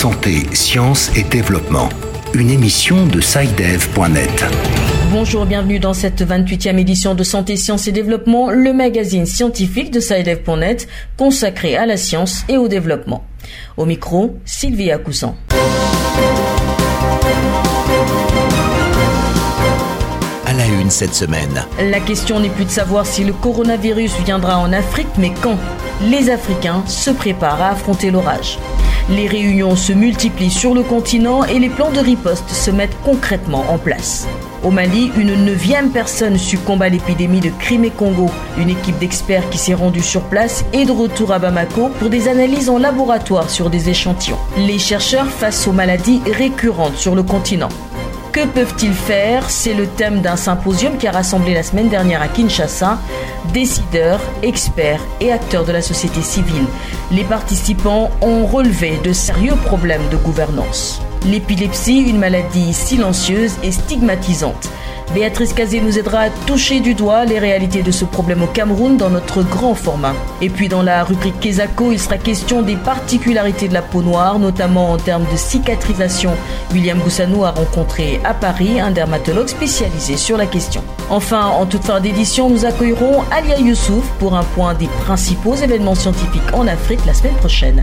Santé, Sciences et Développement. Une émission de SciDev.net. Bonjour, bienvenue dans cette 28e édition de Santé, Sciences et Développement, le magazine scientifique de SciDev.net consacré à la science et au développement. Au micro, Sylvia Cousin. À la une cette semaine. La question n'est plus de savoir si le coronavirus viendra en Afrique, mais quand? Les Africains se préparent à affronter l'orage. Les réunions se multiplient sur le continent et les plans de riposte se mettent concrètement en place. Au Mali, une neuvième personne succombe à l'épidémie de Crimée-Congo. Une équipe d'experts qui s'est rendue sur place est de retour à Bamako pour des analyses en laboratoire sur des échantillons. Les chercheurs face aux maladies récurrentes sur le continent. Que peuvent-ils faire? C'est le thème d'un symposium qui a rassemblé la semaine dernière à Kinshasa décideurs, experts et acteurs de la société civile. Les participants ont relevé de sérieux problèmes de gouvernance. L'épilepsie, une maladie silencieuse et stigmatisante. Béatrice Cazé nous aidera à toucher du doigt les réalités de ce problème au Cameroun dans notre grand format. Et puis dans la rubrique Kesako, il sera question des particularités de la peau noire, notamment en termes de cicatrisation. William Boussanou a rencontré à Paris un dermatologue spécialisé sur la question. Enfin, en toute fin d'édition, nous accueillerons Alia Youssouf pour un point des principaux événements scientifiques en Afrique la semaine prochaine.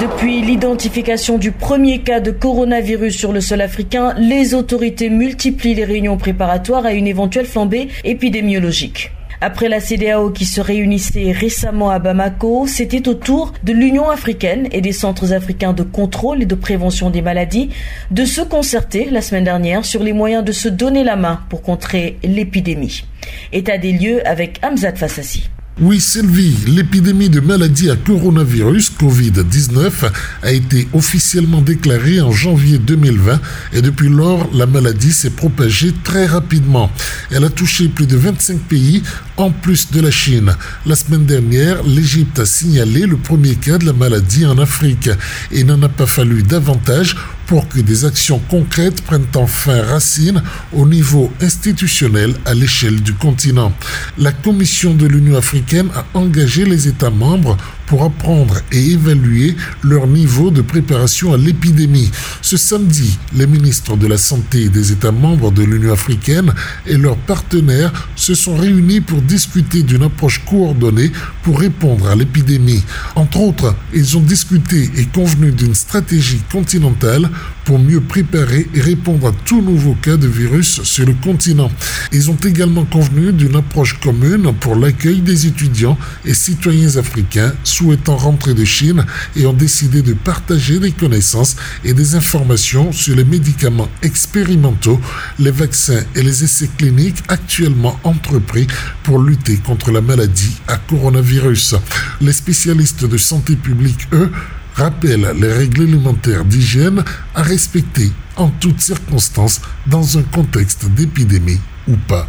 Depuis l'identification du premier cas de coronavirus sur le sol africain, les autorités multiplient les réunions préparatoires à une éventuelle flambée épidémiologique. Après la CDAO qui se réunissait récemment à Bamako, c'était au tour de l'Union africaine et des centres africains de contrôle et de prévention des maladies de se concerter la semaine dernière sur les moyens de se donner la main pour contrer l'épidémie. État des lieux avec Hamzat Fassassi. Oui, Sylvie, l'épidémie de maladie à coronavirus Covid-19 a été officiellement déclarée en janvier 2020 et depuis lors, la maladie s'est propagée très rapidement. Elle a touché plus de 25 pays en plus de la Chine. La semaine dernière, l'Égypte a signalé le premier cas de la maladie en Afrique et n'en a pas fallu davantage pour que des actions concrètes prennent enfin racine au niveau institutionnel à l'échelle du continent. La Commission de l'Union africaine a engagé les États membres pour apprendre et évaluer leur niveau de préparation à l'épidémie. Ce samedi, les ministres de la Santé des États membres de l'Union africaine et leurs partenaires se sont réunis pour discuter d'une approche coordonnée pour répondre à l'épidémie. Entre autres, ils ont discuté et convenu d'une stratégie continentale pour mieux préparer et répondre à tout nouveau cas de virus sur le continent. Ils ont également convenu d'une approche commune pour l'accueil des étudiants et citoyens africains souhaitant rentrer de Chine et ont décidé de partager des connaissances et des informations sur les médicaments expérimentaux, les vaccins et les essais cliniques actuellement entrepris pour lutter contre la maladie à coronavirus. Les spécialistes de santé publique, eux, rappellent les règles élémentaires d'hygiène à respecter en toutes circonstances dans un contexte d'épidémie ou pas.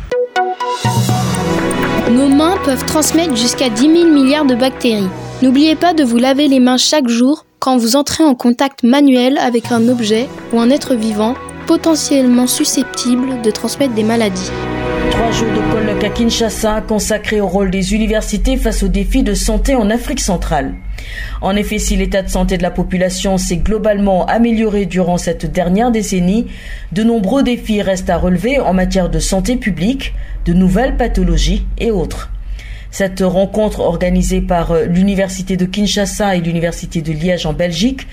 Nos mains peuvent transmettre jusqu'à 10 000 milliards de bactéries. N'oubliez pas de vous laver les mains chaque jour quand vous entrez en contact manuel avec un objet ou un être vivant potentiellement susceptible de transmettre des maladies. Trois jours de colloque à Kinshasa consacrés au rôle des universités face aux défis de santé en Afrique centrale. En effet, si l'état de santé de la population s'est globalement amélioré durant cette dernière décennie, de nombreux défis restent à relever en matière de santé publique, de nouvelles pathologies et autres. Cette rencontre organisée par euh, l'Université de Kinshasa et l'Université de Liège en Belgique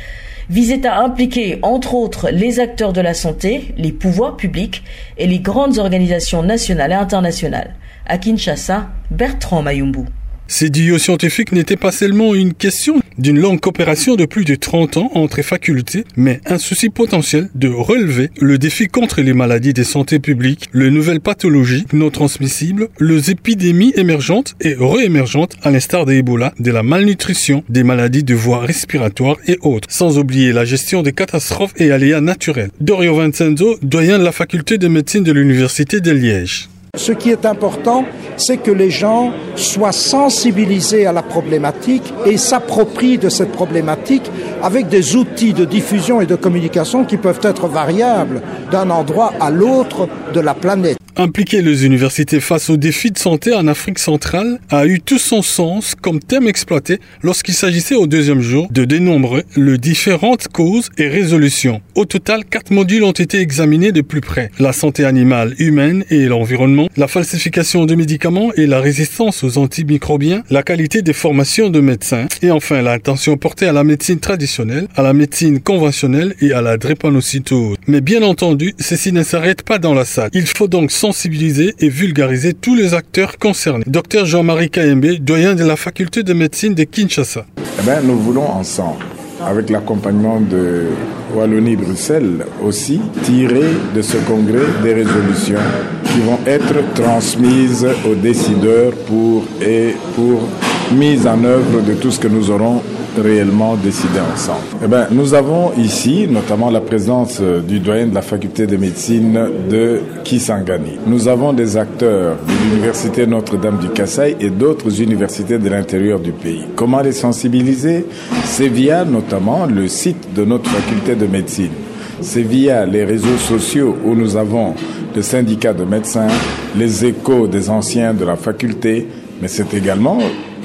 visait à impliquer, entre autres, les acteurs de la santé, les pouvoirs publics et les grandes organisations nationales et internationales. À Kinshasa, Bertrand Mayumbu. Ces duos scientifiques n'étaient pas seulement une question d'une longue coopération de plus de 30 ans entre facultés, mais un souci potentiel de relever le défi contre les maladies de santé publique, les nouvelles pathologies non transmissibles, les épidémies émergentes et réémergentes à l'instar de Ebola, de la malnutrition, des maladies de voie respiratoire et autres, sans oublier la gestion des catastrophes et aléas naturels. Dorio Vincenzo, doyen de la faculté de médecine de l'Université de Liège. Ce qui est important, c'est que les gens soient sensibilisés à la problématique et s'approprient de cette problématique avec des outils de diffusion et de communication qui peuvent être variables d'un endroit à l'autre de la planète. Impliquer les universités face aux défis de santé en Afrique centrale a eu tout son sens comme thème exploité lorsqu'il s'agissait au deuxième jour de dénombrer les différentes causes et résolutions. Au total, quatre modules ont été examinés de plus près. La santé animale, humaine et l'environnement, la falsification de médicaments et la résistance aux antimicrobiens, la qualité des formations de médecins et enfin l'attention portée à la médecine traditionnelle, à la médecine conventionnelle et à la drépanocytose. Mais bien entendu, ceci ne s'arrête pas dans la salle. Il faut donc sensibiliser et vulgariser tous les acteurs concernés. Docteur Jean-Marie Kaembe, doyen de la faculté de médecine de Kinshasa. Eh bien, nous voulons ensemble avec l'accompagnement de Wallonie-Bruxelles aussi, tirer de ce congrès des résolutions qui vont être transmises aux décideurs pour, et pour mise en œuvre de tout ce que nous aurons réellement décidé ensemble. Eh bien, nous avons ici notamment la présence du doyen de la faculté de médecine de Kisangani. Nous avons des acteurs de l'université Notre-Dame du Kassai et d'autres universités de l'intérieur du pays. Comment les sensibiliser? C'est via notamment le site de notre faculté de médecine. C'est via les réseaux sociaux où nous avons le syndicat de médecins, les échos des anciens de la faculté, mais c'est également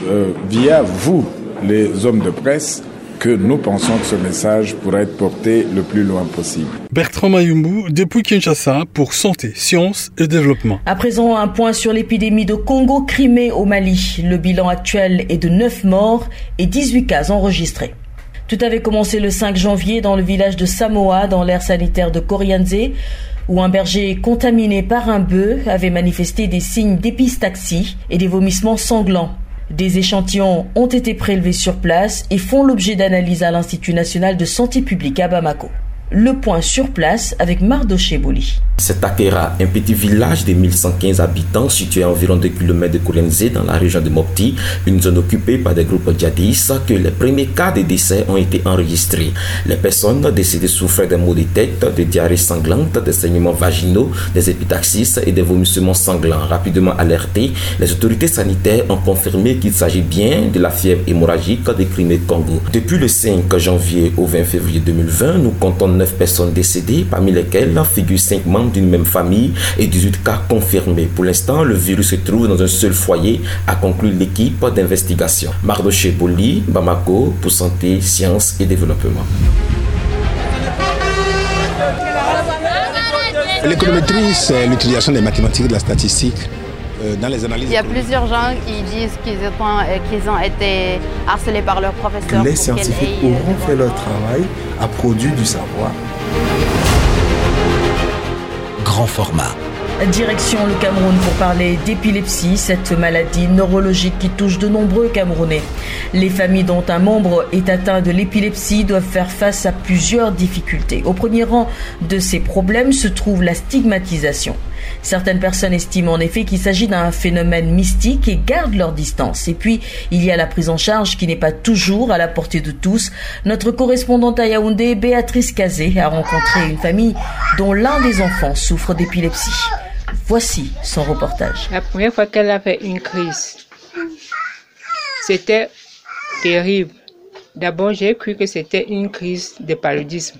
euh, via vous, les hommes de presse, que nous pensons que ce message pourra être porté le plus loin possible. Bertrand Mayumbu, depuis Kinshasa, pour Santé, Sciences et Développement. À présent, un point sur l'épidémie de Congo-Crimée au Mali. Le bilan actuel est de 9 morts et 18 cas enregistrés. Tout avait commencé le 5 janvier dans le village de Samoa, dans l'aire sanitaire de Korianze, où un berger contaminé par un bœuf avait manifesté des signes d'épistaxie et des vomissements sanglants. Des échantillons ont été prélevés sur place et font l'objet d'analyse à l'Institut national de santé publique à Bamako. Le point sur place avec Mardoché Boli. C'est Takera, un petit village de 1115 habitants situé à environ 2 km de Kourenze dans la région de Mopti, une zone occupée par des groupes djihadistes, que les premiers cas de décès ont été enregistrés. Les personnes décédées souffraient de maux de tête, de diarrhées sanglantes, des saignements vaginaux, des épitaxis et des vomissements sanglants. Rapidement alertés, les autorités sanitaires ont confirmé qu'il s'agit bien de la fièvre hémorragique de Crimée-Congo. Depuis le 5 janvier au 20 février 2020, nous comptons 9 personnes décédées, parmi lesquelles figurent 5 membres d'une même famille et 18 cas confirmés. Pour l'instant, le virus se trouve dans un seul foyer, a conclu l'équipe d'investigation. Mardoché Boli, Bamako, pour Santé, Sciences et Développement. L'économétrie, c'est l'utilisation des mathématiques, de la statistique dans les analyses. Il y a plusieurs gens qui disent qu'ils ont, ont, été harcelés par leurs professeurs. Les scientifiques auront fait leur travail, à produit du savoir. Grand format. Direction le Cameroun pour parler d'épilepsie, cette maladie neurologique qui touche de nombreux Camerounais. Les familles dont un membre est atteint de l'épilepsie doivent faire face à plusieurs difficultés. Au premier rang de ces problèmes se trouve la stigmatisation. Certaines personnes estiment en effet qu'il s'agit d'un phénomène mystique et gardent leur distance. Et puis, il y a la prise en charge qui n'est pas toujours à la portée de tous. Notre correspondante à Yaoundé, Béatrice Cazé, a rencontré une famille dont l'un des enfants souffre d'épilepsie. Voici son reportage. La première fois qu'elle a fait une crise, c'était terrible. D'abord, j'ai cru que c'était une crise de paludisme.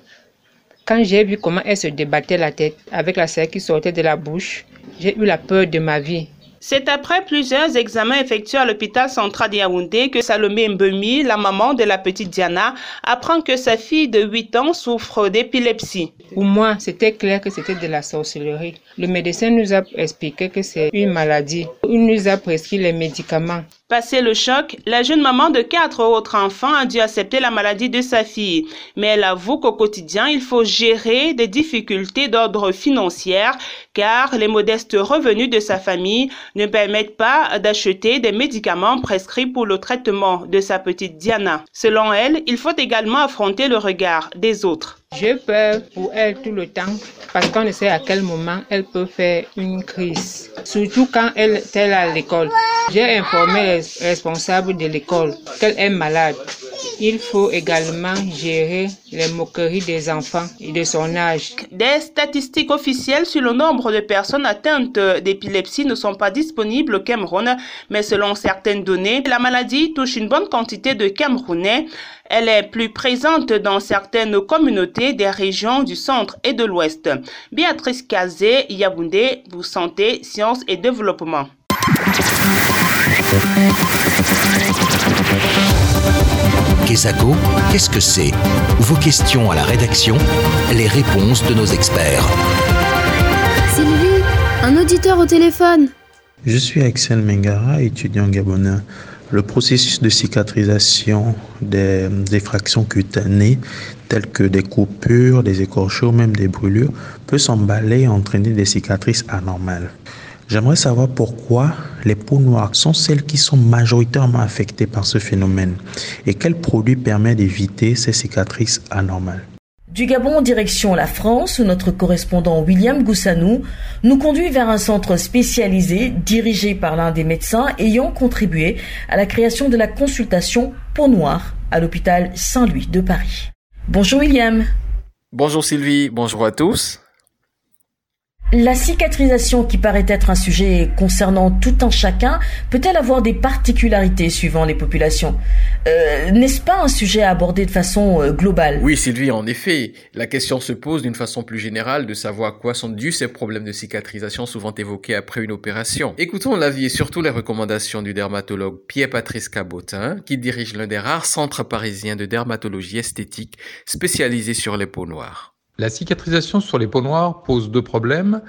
Quand j'ai vu comment elle se débattait la tête avec la sève qui sortait de la bouche, j'ai eu la peur de ma vie. C'est après plusieurs examens effectués à l'hôpital central de Yaoundé que Salomé Mbemi, la maman de la petite Diana, apprend que sa fille de 8 ans souffre d'épilepsie. Pour moi, c'était clair que c'était de la sorcellerie. Le médecin nous a expliqué que c'est une maladie. Il nous a prescrit les médicaments. Passé le choc, la jeune maman de quatre autres enfants a dû accepter la maladie de sa fille. Mais elle avoue qu'au quotidien, il faut gérer des difficultés d'ordre financier car les modestes revenus de sa famille ne permettent pas d'acheter des médicaments prescrits pour le traitement de sa petite Diana. Selon elle, il faut également affronter le regard des autres. J'ai peur pour elle tout le temps parce qu'on ne sait à quel moment elle peut faire une crise, surtout quand elle est à l'école. J'ai informé les responsables de l'école qu'elle est malade. Il faut également gérer les moqueries des enfants et de son âge. Des statistiques officielles sur le nombre de personnes atteintes d'épilepsie ne sont pas disponibles au Cameroun, mais selon certaines données, la maladie touche une bonne quantité de Camerounais. Elle est plus présente dans certaines communautés des régions du centre et de l'ouest. Béatrice Kazé, Yaoundé, vous santé, sciences et développement. Kesako, qu'est-ce que c'est? Vos questions à la rédaction, les réponses de nos experts. Sylvie, un auditeur au téléphone. Je suis Axel Mengara, étudiant gabonais. Le processus de cicatrisation des, des fractions cutanées, telles que des coupures, des écorchures, même des brûlures, peut s'emballer et entraîner des cicatrices anormales. J'aimerais savoir pourquoi les peaux noires sont celles qui sont majoritairement affectées par ce phénomène et quel produit permet d'éviter ces cicatrices anormales. Du Gabon en direction la France, notre correspondant William Goussanou nous conduit vers un centre spécialisé dirigé par l'un des médecins ayant contribué à la création de la consultation peau noire à l'hôpital Saint-Louis de Paris. Bonjour William. Bonjour Sylvie, bonjour à tous. La cicatrisation, qui paraît être un sujet concernant tout un chacun, peut-elle avoir des particularités suivant les populations? Euh, N'est-ce pas un sujet à aborder de façon euh, globale? Oui, Sylvie, en effet. La question se pose d'une façon plus générale de savoir à quoi sont dus ces problèmes de cicatrisation souvent évoqués après une opération. Écoutons l'avis et surtout les recommandations du dermatologue Pierre-Patrice Cabotin, qui dirige l'un des rares centres parisiens de dermatologie esthétique spécialisés sur les peaux noires. La cicatrisation sur les peaux noires pose deux problèmes.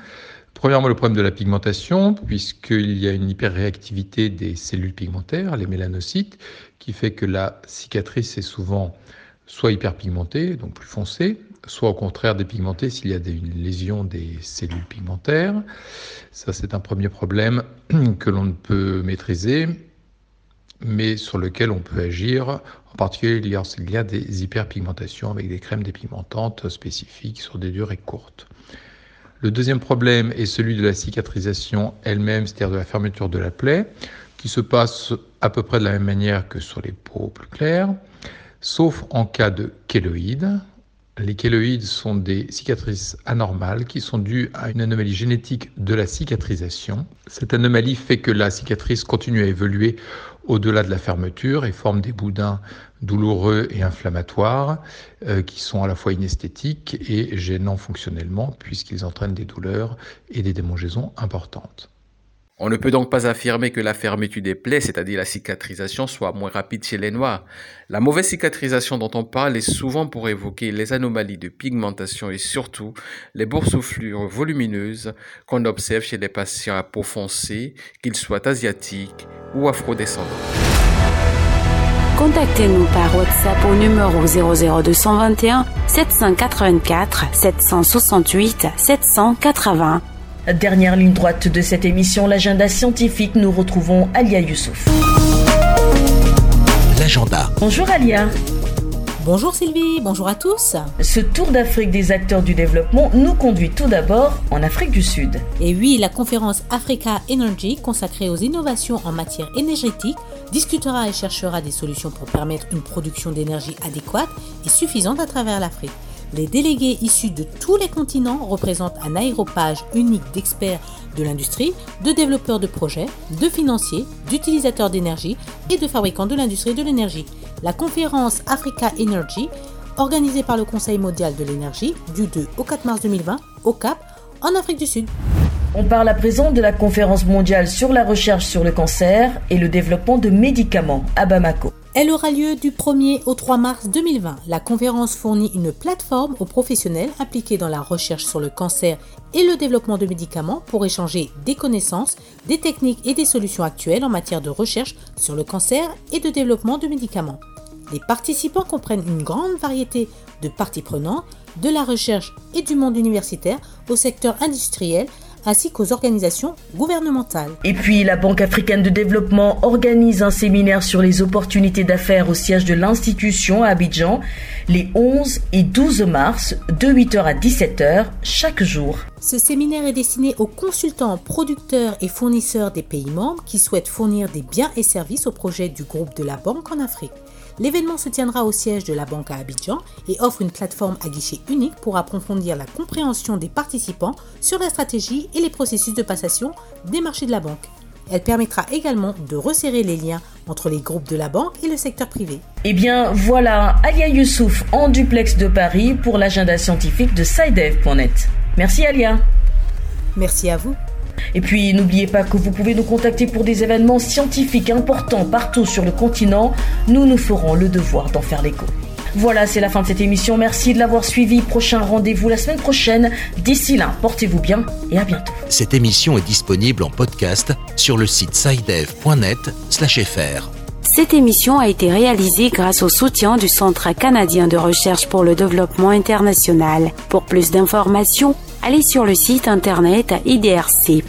Premièrement, le problème de la pigmentation, puisqu'il y a une hyperréactivité des cellules pigmentaires, les mélanocytes, qui fait que la cicatrice est souvent soit hyperpigmentée, donc plus foncée, soit au contraire dépigmentée s'il y a des lésions des cellules pigmentaires. Ça, c'est un premier problème que l'on ne peut maîtriser, mais sur lequel on peut agir en particulier, il y a des hyperpigmentations avec des crèmes dépigmentantes spécifiques sur des durées courtes. Le deuxième problème est celui de la cicatrisation elle-même, c'est-à-dire de la fermeture de la plaie, qui se passe à peu près de la même manière que sur les peaux plus claires, sauf en cas de kéloïdes. Les kéloïdes sont des cicatrices anormales qui sont dues à une anomalie génétique de la cicatrisation. Cette anomalie fait que la cicatrice continue à évoluer au-delà de la fermeture et forme des boudins douloureux et inflammatoires euh, qui sont à la fois inesthétiques et gênants fonctionnellement puisqu'ils entraînent des douleurs et des démangeaisons importantes. On ne peut donc pas affirmer que la fermeture des plaies, c'est-à-dire la cicatrisation, soit moins rapide chez les Noirs. La mauvaise cicatrisation dont on parle est souvent pour évoquer les anomalies de pigmentation et surtout les boursouflures volumineuses qu'on observe chez les patients à peau foncée, qu'ils soient asiatiques ou afrodescendants. Contactez-nous par WhatsApp au numéro 00221 784 768 780 Dernière ligne droite de cette émission, l'agenda scientifique, nous retrouvons Alia Youssouf. L'agenda. Bonjour Alia. Bonjour Sylvie, bonjour à tous. Ce tour d'Afrique des acteurs du développement nous conduit tout d'abord en Afrique du Sud. Et oui, la conférence Africa Energy consacrée aux innovations en matière énergétique discutera et cherchera des solutions pour permettre une production d'énergie adéquate et suffisante à travers l'Afrique. Les délégués issus de tous les continents représentent un aéropage unique d'experts de l'industrie, de développeurs de projets, de financiers, d'utilisateurs d'énergie et de fabricants de l'industrie de l'énergie. La conférence Africa Energy, organisée par le Conseil mondial de l'énergie du 2 au 4 mars 2020 au Cap, en Afrique du Sud. On parle à présent de la conférence mondiale sur la recherche sur le cancer et le développement de médicaments à Bamako. Elle aura lieu du 1er au 3 mars 2020. La conférence fournit une plateforme aux professionnels impliqués dans la recherche sur le cancer et le développement de médicaments pour échanger des connaissances, des techniques et des solutions actuelles en matière de recherche sur le cancer et de développement de médicaments. Les participants comprennent une grande variété de parties prenantes, de la recherche et du monde universitaire au secteur industriel ainsi qu'aux organisations gouvernementales. Et puis, la Banque africaine de développement organise un séminaire sur les opportunités d'affaires au siège de l'institution à Abidjan les 11 et 12 mars de 8h à 17h chaque jour. Ce séminaire est destiné aux consultants, producteurs et fournisseurs des pays membres qui souhaitent fournir des biens et services au projet du groupe de la Banque en Afrique. L'événement se tiendra au siège de la banque à Abidjan et offre une plateforme à guichet unique pour approfondir la compréhension des participants sur la stratégie et les processus de passation des marchés de la banque. Elle permettra également de resserrer les liens entre les groupes de la banque et le secteur privé. Eh bien voilà, Alia Youssouf en duplex de Paris pour l'agenda scientifique de SciDev.net. Merci Alia. Merci à vous. Et puis n'oubliez pas que vous pouvez nous contacter pour des événements scientifiques importants partout sur le continent. Nous nous ferons le devoir d'en faire l'écho. Voilà, c'est la fin de cette émission. Merci de l'avoir suivi. Prochain rendez-vous la semaine prochaine. D'ici là, portez-vous bien et à bientôt. Cette émission est disponible en podcast sur le site sidev.net/fr. Cette émission a été réalisée grâce au soutien du Centre canadien de recherche pour le développement international. Pour plus d'informations, allez sur le site internet idrc.ca/fr.